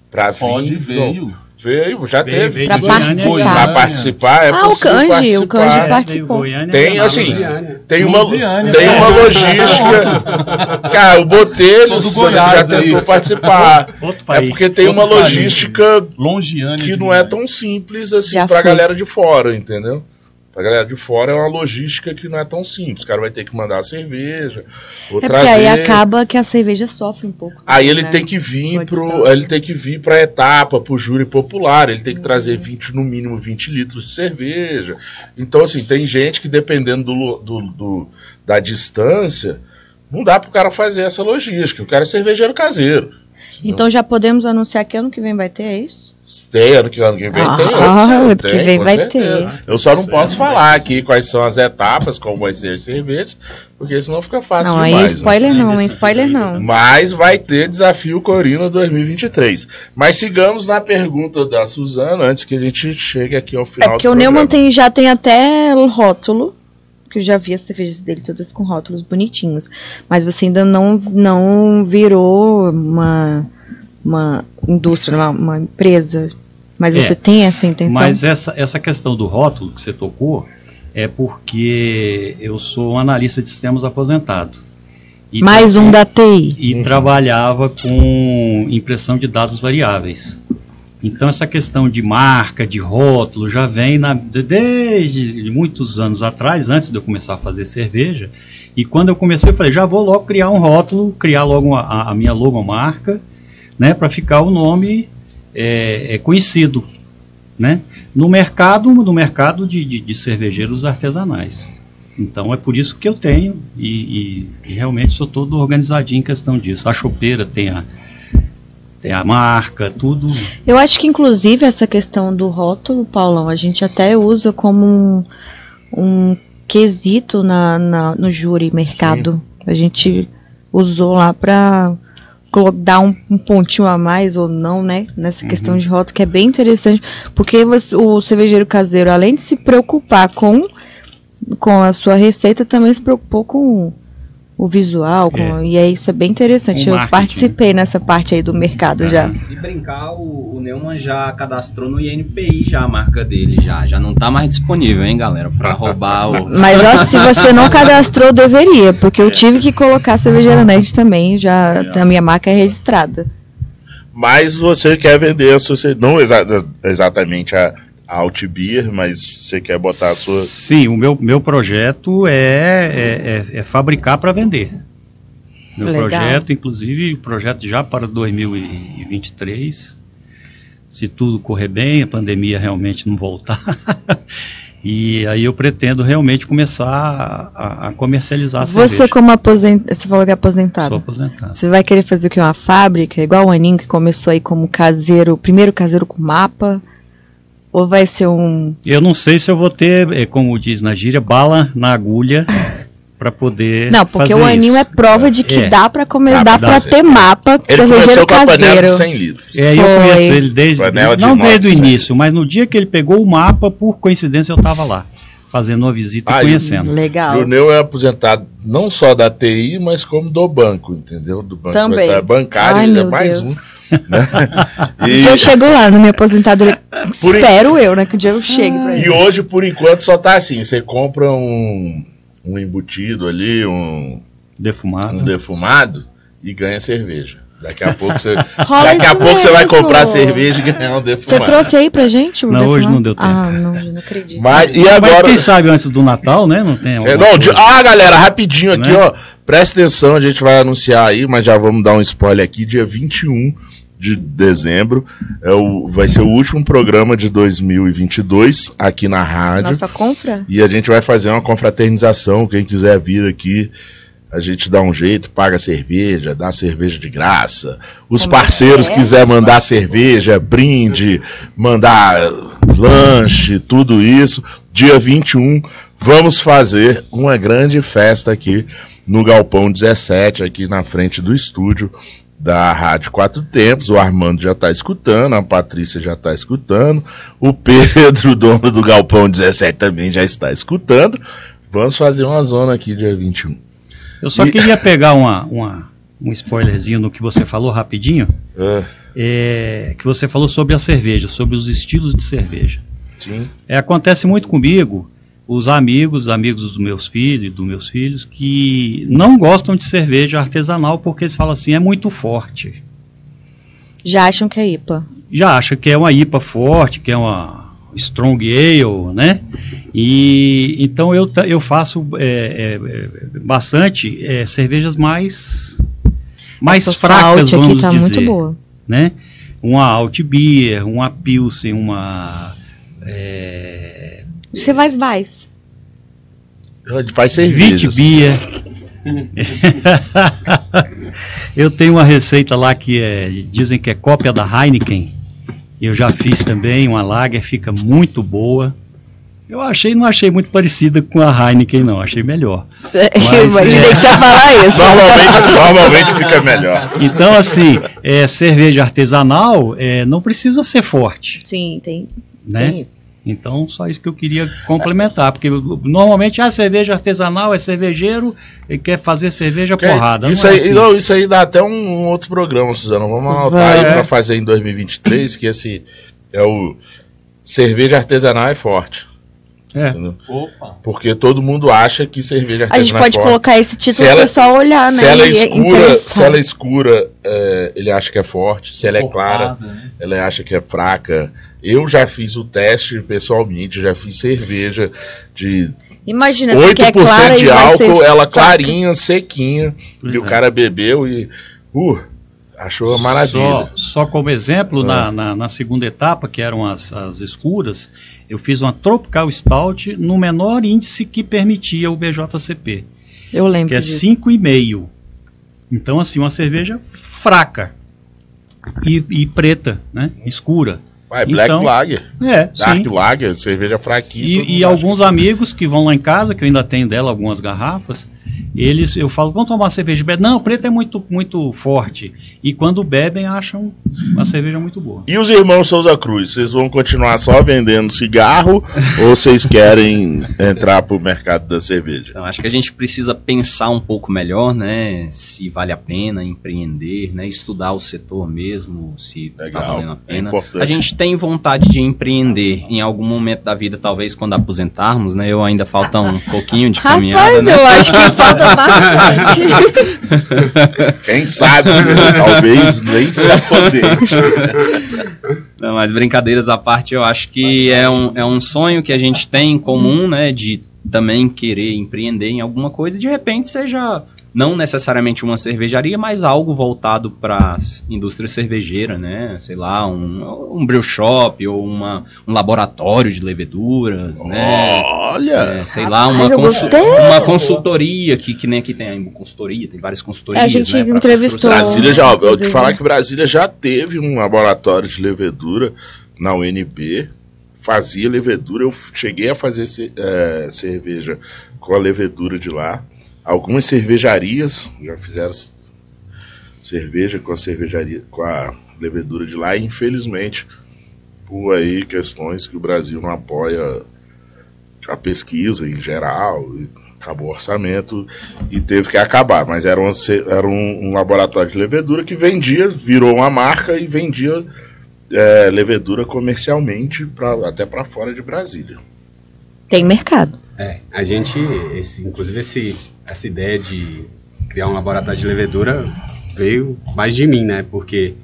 pra vir, Pode, veio. Veio, já Veio, teve. veio Pra participar. Goiânia. Pra participar, é ah, o possível Kanji, o. Kanji É, participou. Goiânia, Tem, assim. Tem uma, Lusiânia, tem né? uma logística. (laughs) Cara, o Botelho já Goiás aí. tentou participar. Outro É país. porque tem uma país. logística Longiane. que não é tão simples assim Já pra fui. galera de fora, entendeu? Pra galera de fora é uma logística que não é tão simples. O cara vai ter que mandar a cerveja, ou É trazer. aí acaba que a cerveja sofre um pouco. Aí ele né? tem que vir pro, ele tem que vir para etapa, pro júri popular, ele tem que trazer 20 no mínimo 20 litros de cerveja. Então assim, tem gente que dependendo do, do, do- da distância, não dá pro cara fazer essa logística. O cara é cervejeiro caseiro. Então já podemos anunciar que ano que vem vai ter, é isso? Tem ano que ano que vem Ah, tem, ah, ano tem, que vem vai certeza. ter. Eu só não posso falar aqui quais são as etapas, como vai ser as cervejas, porque senão fica fácil não, aí demais. né? spoiler não, hein? Desse Spoiler não. Mas vai ter desafio Corina 2023. Mas sigamos na pergunta da Suzana antes que a gente chegue aqui ao É final porque do o Neumann tem, já tem até o rótulo, que eu já vi as cervejas dele todas com rótulos bonitinhos. Mas você ainda não, não virou uma, uma indústria, uma, uma empresa. Mas É, você tem essa intenção? Mas essa, essa questão do rótulo que você tocou é porque eu sou um analista de sistemas aposentado. E Mais um da TI. E trabalhava com impressão de dados variáveis. Então essa questão de marca, de rótulo, já vem na- de- desde muitos anos atrás, antes de eu começar a fazer cerveja. E quando eu comecei, eu falei, já vou logo criar um rótulo, criar logo uma- a, a minha logomarca, né, para ficar o nome é, é, conhecido, né, no mercado, no mercado de, de, de cervejeiros artesanais. Então é por isso que eu tenho e, e- realmente sou todo organizadinho em questão disso. A chopeira tem a tem a marca, tudo. Eu acho que, inclusive, essa questão do rótulo, Paulão, a gente até usa como um, um quesito na, na- no júri mercado. A gente usou lá colo- dar um, um pontinho a mais ou não, né? Nessa questão de rótulo, que é bem interessante. Porque você- o cervejeiro caseiro, além de se preocupar com, com a sua receita, também se preocupou com o visual. com- E aí isso é bem interessante. Com Eu participei nessa parte aí do mercado já. Se brincar, o, o Neumann já cadastrou no INPI já a marca dele, já. Já não tá mais disponível, hein, galera? Pra roubar o. (laughs) Mas ó, se você não cadastrou, deveria, porque eu tive que colocar a cervejeira net também, já a minha marca é registrada. Mas você quer vender a sua cerveja, não exa- exatamente a, a Altbier, mas você quer botar a sua. Sim, o meu, meu projeto é, é, é- é fabricar para vender. Meu Legal. projeto, inclusive, o projeto já para 2023, se tudo correr bem, a pandemia realmente não voltar. (laughs) e aí eu pretendo realmente começar a, a- a comercializar a Você cerveja. como aposentado, você falou que é aposentado. Sou aposentado. Você vai querer fazer o que? Uma fábrica? Igual o Aninho que começou aí como caseiro, primeiro caseiro com mapa? Ou vai ser um. Eu não sei se eu vou ter, eh, como diz na gíria, bala na agulha para poder Não, porque fazer o Aninho isso. é prova de que É. dá pra comer, Dá dar, ter mapa Ele começou com a panela de 100 litros. É, eu Foi. conheço ele desde. Panela de não nove, desde o início, mas no dia que ele pegou o mapa, por coincidência eu estava lá, fazendo uma visita Ah, e e- conhecendo. Legal. E o Neu é aposentado não só da TI, mas como do banco, entendeu? Do banco Também. é bancário, Ai, ele é mais Deus. um. Né? (laughs) Dia eu E, chego lá no meu aposentadoria. Por en- Espero eu, né? Que o dia eu chegue pra e ele. hoje, por enquanto, só tá assim: você compra um, um embutido ali, um, Defumado. um defumado e ganha cerveja. Daqui a pouco você, Rola (laughs) daqui a pouco você vai comprar cerveja e ganhar um Você defumado. trouxe aí pra gente? o Não, hoje defumado? não deu tempo. Ah, não, não acredito. Mas, e Mas agora? quem sabe antes do Natal, né? Não tem É, não, de- ah, galera, rapidinho aqui, Né? ó. Presta atenção, a gente vai anunciar aí, mas já vamos dar um spoiler aqui. Dia 21 de dezembro é o, vai ser o último programa de 2022 aqui na rádio. Nossa compra? E a gente vai fazer uma confraternização. Quem quiser vir aqui, a gente dá um jeito, paga cerveja, dá cerveja de graça. Os Como parceiros é? quiser mandar cerveja, brinde, mandar lanche, tudo isso. Dia 21, vamos fazer uma grande festa aqui no Galpão 17, aqui na frente do estúdio da Rádio Quatro Tempos. O Armando já está escutando, a Patrícia já está escutando, o Pedro, (laughs) dono do Galpão 17, também já está escutando. Vamos fazer uma zona aqui dia 21. Eu só E- queria (laughs) pegar uma, uma- um spoilerzinho no que você falou rapidinho. É, é, que você falou sobre a cerveja, sobre os estilos de cerveja. sim. É, acontece muito comigo, os amigos, amigos dos meus filhos, dos meus filhos, que não gostam de cerveja artesanal porque eles falam assim, é muito forte. Já acham que é IPA. Já acha que é uma IPA forte, que é uma strong ale, né? E então eu, eu faço é, é, é, bastante é, cervejas mais mais Essa fracas, Alt aqui vamos tá dizer muito boa. né? Uma Alt Beer, uma Pilsen, uma é, Você faz Vais. Faz Vit cerveja. Beer. Eu tenho uma receita lá que é, dizem que é cópia da Heineken. Eu já fiz também uma lager, fica muito boa. Eu achei, não achei muito parecida com a Heineken, não, achei melhor. (laughs) Eu imaginei é. que você ia falar isso. (laughs) Normalmente, normalmente fica melhor. Então, assim, é, cerveja artesanal é, não precisa ser forte, Sim, tem. né? tem isso. Então, só isso que eu queria complementar, porque normalmente a cerveja artesanal é cervejeiro e quer fazer cerveja porrada. Isso não é aí, assim. não, isso aí dá até um, um outro programa, Suzana. Vamos anotar aí Vai. para fazer em 2023, que esse é o cerveja artesanal é forte. É. Porque todo mundo acha que cerveja A gente artesanal pode é forte. colocar esse título Se ela- pessoal olhar, né? Se ela é escura, se ela é escura, é, ele acha que é forte. Se ela é clara, ele acha que é fraca. Eu já fiz o teste pessoalmente, já fiz cerveja de Imagina, 8% você quer clara de álcool, ela fraca. clarinha, sequinha. Pois e o é. cara bebeu e. Uh, achou uma maravilha. Só, só como exemplo, Ah. na, na, na segunda etapa, que eram as, as escuras, eu fiz uma Tropical Stout no menor índice que permitia o BJCP, Eu lembro que é disso. 5,5. Então, assim, uma cerveja fraca e, e preta, né? Escura. Vai, Black Então, Lager, É, Dark sim. Lager, cerveja fraquinha. E, e alguns amigos que vão lá em casa, que eu ainda tenho dela algumas garrafas, eles, eu falo, vamos tomar uma cerveja preta? Não, preta é muito, muito forte. E quando bebem, acham uma cerveja muito boa. E os irmãos Souza Cruz, vocês vão continuar só vendendo cigarro (laughs) ou vocês querem entrar pro mercado da cerveja? Então, acho que a gente precisa pensar um pouco melhor, né? Se vale a pena empreender, né? Estudar o setor mesmo, se tá Legal, valendo a é pena. importante. a gente tem vontade de empreender em algum momento da vida, talvez quando aposentarmos, né? Eu ainda falta um pouquinho de caminhada, Rapaz, né? eu acho que (laughs) bastante. Quem sabe, né? talvez nem se aposente. Não, mas brincadeiras à parte, eu acho que é um, é um sonho que a gente tem em comum, né? De também querer empreender em alguma coisa e de repente seja não necessariamente uma cervejaria, mas algo voltado para indústria cervejeira, né? Sei lá, um, um brew shop ou uma, um laboratório de leveduras, né? Olha! É, sei lá, uma, consu- uma consultoria, que, que nem aqui tem a consultoria, tem várias consultorias, A gente né? entrevistou-. Brasília já, eu te falar que Brasília já teve um laboratório de levedura na UNB, fazia levedura, eu cheguei a fazer eh, cerveja com a levedura de lá. Algumas cervejarias já fizeram cerveja com a cervejaria, com a levedura de lá, e infelizmente, por aí questões que o Brasil não apoia a pesquisa em geral, e acabou o orçamento e teve que acabar. Mas era um, era um, um laboratório de levedura que vendia, virou uma marca e vendia é, levedura comercialmente pra, até para fora de Brasília. Tem mercado. É, a gente, esse, inclusive esse, essa ideia de criar um laboratório de levedura veio mais de mim, né? Porque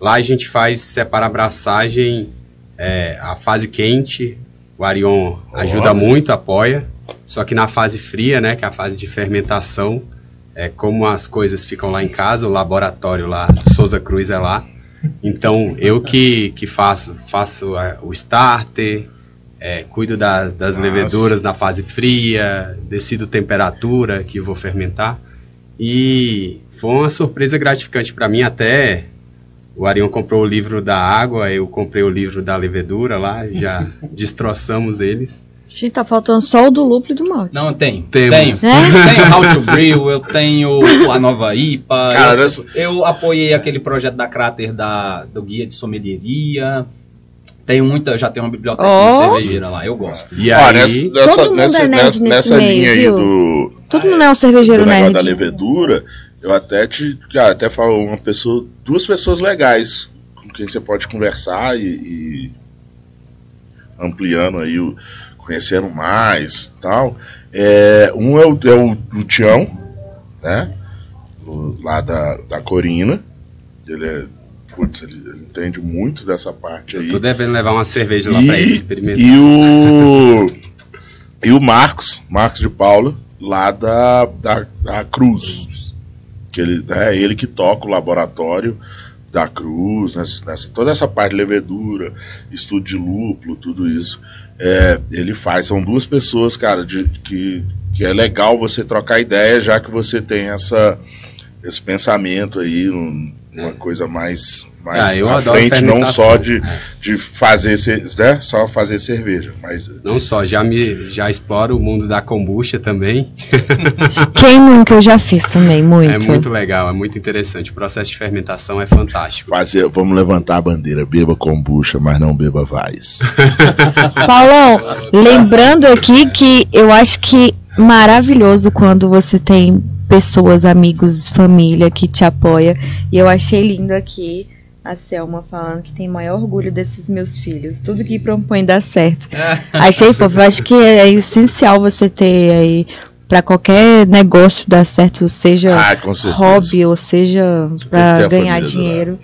lá a gente faz separa abraçagem, é, a fase quente, o Arion ajuda muito, apoia. Só que na fase fria, né, que é a fase de fermentação, é como as coisas ficam lá em casa, o laboratório lá, Souza Cruz é lá. Então eu que, que faço, faço é, o starter, é, cuido das, das Nossa. leveduras na fase fria, decido temperatura que vou fermentar. E foi uma surpresa gratificante para mim até. O Arion comprou o livro da água, eu comprei o livro da levedura lá, já (laughs) destroçamos eles. Gente, tá faltando só o do lúpulo e do malte. Não, tem. Temos. Tenho. É? Tenho How to Brew, eu tenho a nova IPA. Cara, eu, eu apoiei aquele projeto da Cráter da, do Guia de Sommelieria. Tenho muita, já tenho uma biblioteca Oh. cervejeira lá, eu gosto. E aí, nessa, nessa, Todo mundo nessa, é nerd nessa, nesse nessa meio, linha aí viu? do, Todo mundo é um do cervejeiro negócio da levedura, eu até te. Cara, até falo uma pessoa, duas pessoas legais com quem você pode conversar e, e ampliando aí o conhecendo mais tal. É, um é o, é o, o Tião, né? O- lá da, da Corina. Ele é. Putz, ele, ele entende muito dessa parte aí. tô devendo levar uma cerveja lá pra ele experimentar. E o. E o Marcos, Marcos de Paula, lá da, da, da Cruz. Que ele, é ele que toca o laboratório da Cruz, nessa, nessa- toda essa parte de levedura, estudo de lúpulo, tudo isso. É, ele faz. São duas pessoas, cara, de, que, que é legal você trocar ideia, já que você tem essa, esse pensamento aí, um- uma coisa mais, mais Ah, eu à adoro frente, não só de, É. de fazer, né, só fazer cerveja, mas Não só, já me já exploro o mundo da kombucha também. (laughs) (laughs) Quem nunca eu já fiz também, muito. É muito legal, é muito interessante. O processo de fermentação é fantástico. fazer, vamos levantar a bandeira, beba kombucha, mas não beba vais. (laughs) Paulão, lembrando aqui que eu acho que maravilhoso quando você tem pessoas, amigos, família que te apoia. E eu achei lindo aqui a Selma falando que tem maior orgulho desses meus filhos. Tudo que propõe dá certo. (laughs) Achei fofo. Eu acho que é essencial você ter aí para qualquer negócio dar certo, seja ah, hobby ou seja para ganhar do dinheiro.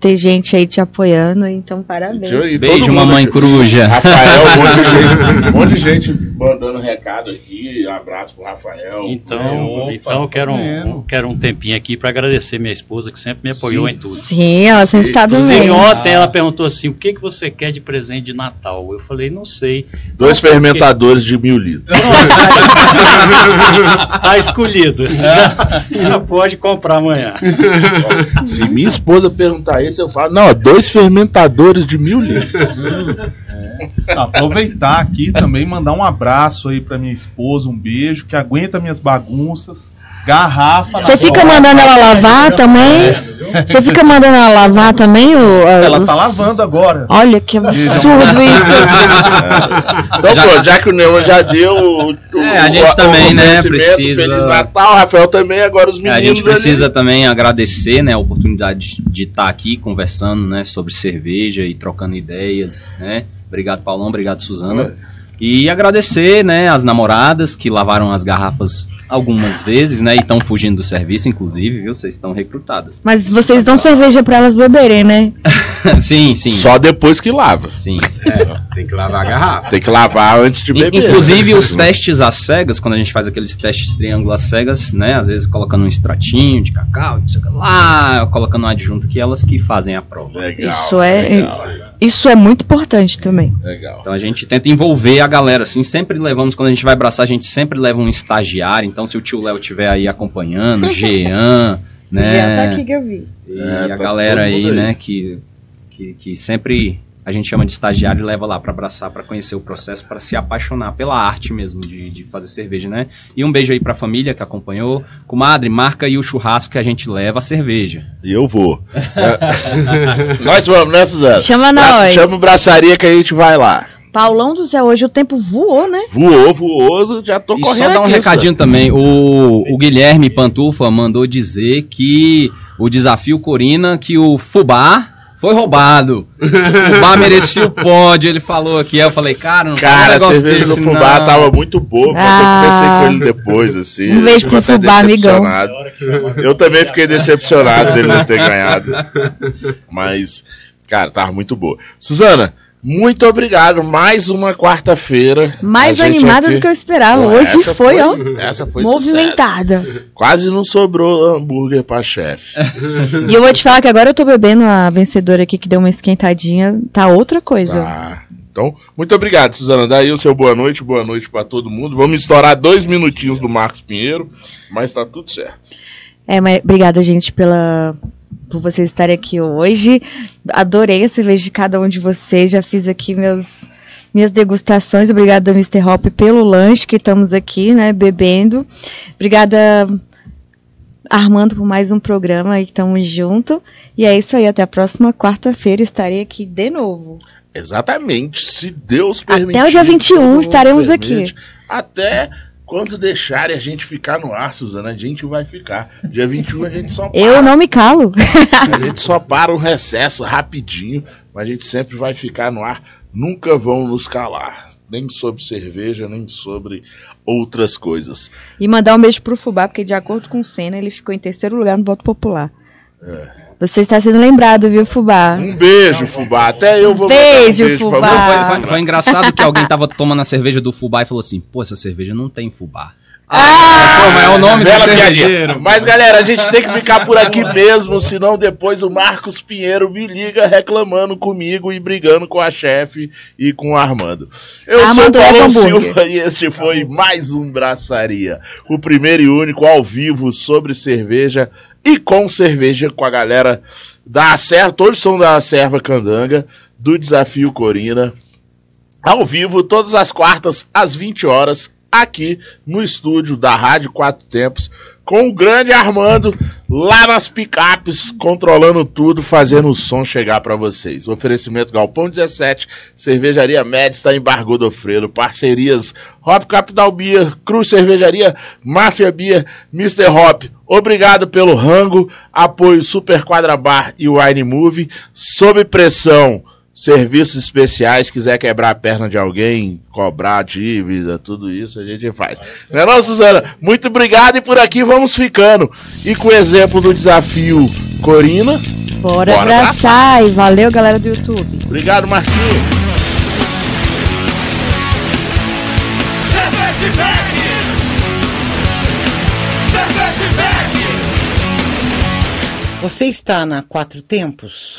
Ter gente aí te apoiando, então parabéns. E todo Beijo, mamãe coruja. Rafael, um monte de gente, (laughs) um monte de gente mandando recado aqui. Abraço pro Rafael. Então, Opa, então eu quero tá um, vendo? quero um tempinho aqui para agradecer minha esposa que sempre me apoiou Sim. em tudo. Sim, ela sempre tá do meio. ontem ela perguntou assim: o que, que você quer de presente de Natal? Eu falei, não sei. Dois fermentadores de mil litros. (laughs) Tá escolhido. Já pode comprar amanhã. Se minha esposa perguntar isso, eu falo, não, dois fermentadores de mil litros. Aproveitar aqui também mandar um abraço aí pra minha esposa, um beijo, que aguenta minhas bagunças. Garrafa. Você fica porta. mandando ela lavar também? Você fica mandando ela lavar também? O, a- Ela os- tá lavando agora. Olha que absurdo isso. (laughs) Então, pô, já que o Neumann já deu o, o- É, a gente o- também, o né, precisa- Feliz Natal, Rafael também, agora os É, meninos a gente precisa ali. também agradecer né, a oportunidade de estar aqui conversando né, sobre cerveja e trocando ideias. Né? Obrigado, Paulão. Obrigado, Suzana. E agradecer, né, as namoradas que lavaram as garrafas algumas vezes, né, e estão fugindo do serviço, inclusive, viu? Vocês estão recrutadas. Mas vocês dão cerveja pra elas beberem, né? (laughs) sim, sim. Só depois que lava. Sim. É, tem que lavar a garrafa. Tem que lavar antes de beber. Inclusive os testes às cegas, quando a gente faz aqueles testes de triângulo às cegas, né? Às vezes colocando um extratinho de cacau, não sei o que lá, colocando um adjunto que elas que fazem a prova. Legal. Isso é, legal, isso é muito importante também. legal. Então a gente tenta envolver a galera, assim, sempre levamos, quando a gente vai abraçar, a gente sempre leva um estagiário, então se o tio Léo estiver aí acompanhando, (laughs) Jean, né? Já tá aqui que eu vi. E É, a tá galera aí, mundo aí. né, que, que, que sempre a gente chama de estagiário e leva lá pra abraçar, pra conhecer o processo, pra se apaixonar pela arte mesmo de, de fazer cerveja, né? E um beijo aí pra família que acompanhou. Comadre, marca aí o churrasco que a gente leva a cerveja. E eu vou. É. (laughs) nós vamos, né, Suzana? Chama Braça- nós. Chama o braçaria que a gente vai lá. Paulão do céu, hoje o tempo voou, né? Voou, voou, já tô E correndo só dar um aqui, recadinho também. O, o Guilherme Pantufa mandou dizer que o desafio Corina, que o Fubá foi roubado. O Fubá merecia o pódio, ele falou aqui. Aí eu falei, cara, não Cara, tem um a cerveja do fubá não. tava muito boa, mas Ah. eu conversei com ele depois, assim. Um beijo eu pro fubá, amigão. Eu também fiquei decepcionado dele não ter ganhado. (laughs) Mas, cara, tava muito boa. Suzana, muito obrigado. Mais uma quarta-feira. Mais animada aqui- do que eu esperava. Pô, Hoje essa foi, ó, Essa foi sucesso. movimentada. Quase não sobrou hambúrguer pra chefe. E eu vou te falar que agora eu tô bebendo a vencedora aqui que deu uma esquentadinha. Tá outra coisa. Ah, então, muito obrigado, Suzana. Daí o seu boa noite, boa noite pra todo mundo. Vamos estourar dois minutinhos do Marcos Pinheiro, mas tá tudo certo. É, mas obrigada, gente, pela por vocês estarem aqui hoje. Adorei a cerveja de cada um de vocês. Já fiz aqui meus minhas degustações. Obrigada, Mr. Hop, pelo lanche que estamos aqui, né, bebendo. Obrigada, Armando, por mais um programa aí que estamos junto. E é isso aí. Até a próxima quarta-feira. Estarei aqui de novo. Exatamente, se Deus Até permitir. o dia 21 Deus estaremos permite. aqui. Até quando deixarem a gente ficar no ar, Suzana, a gente vai ficar. Dia 21 a gente só para. Eu não me calo. (laughs) A gente só para um recesso rapidinho, mas a gente sempre vai ficar no ar. Nunca vão nos calar. Nem sobre cerveja, nem sobre outras coisas. E mandar um beijo pro Fubá, porque de acordo com o Senna, ele ficou em terceiro lugar no voto popular. Você está sendo lembrado, viu, Fubá? Um beijo, Fubá. Até eu vou Beijo, um Fubá. pra você. Foi, foi- foi engraçado que alguém tava tomando a cerveja do Fubá e falou assim: pô, essa cerveja não tem Fubá. Ah! Mas é o nome cervejeiro. piadinha. Mas, galera, a gente tem que ficar por aqui mesmo, senão depois o Marcos Pinheiro me liga reclamando comigo e brigando com a chefe e com o Armando. Eu sou o Armando Paulo. Silva e este foi mais um Braçaria. O primeiro e único ao vivo sobre cerveja e com cerveja com a galera da Serva, todos são da Serva Candanga, do Desafio Corina. Ao vivo todas as quartas às 20 horas aqui no estúdio da Rádio Quatro Tempos com o grande Armando lá nas picapes controlando tudo, fazendo o som chegar para vocês. Oferecimento Galpão 17, Cervejaria Média está em Bar Godofredo, parcerias Hop Capital Beer, Cruz Cervejaria, Máfia Beer, Mr. Hop. Obrigado pelo rango, apoio Super Quadra Bar e Wine Movie, sob pressão serviços especiais, quiser quebrar a perna de alguém, cobrar dívida, tudo isso a gente faz. Não é não, Suzana? Muito obrigado e por aqui vamos ficando. E com o exemplo do desafio Corina. Bora, Bora abraçar. E valeu, galera do YouTube. Obrigado, Marquinhos. Você está na Quatro Tempos?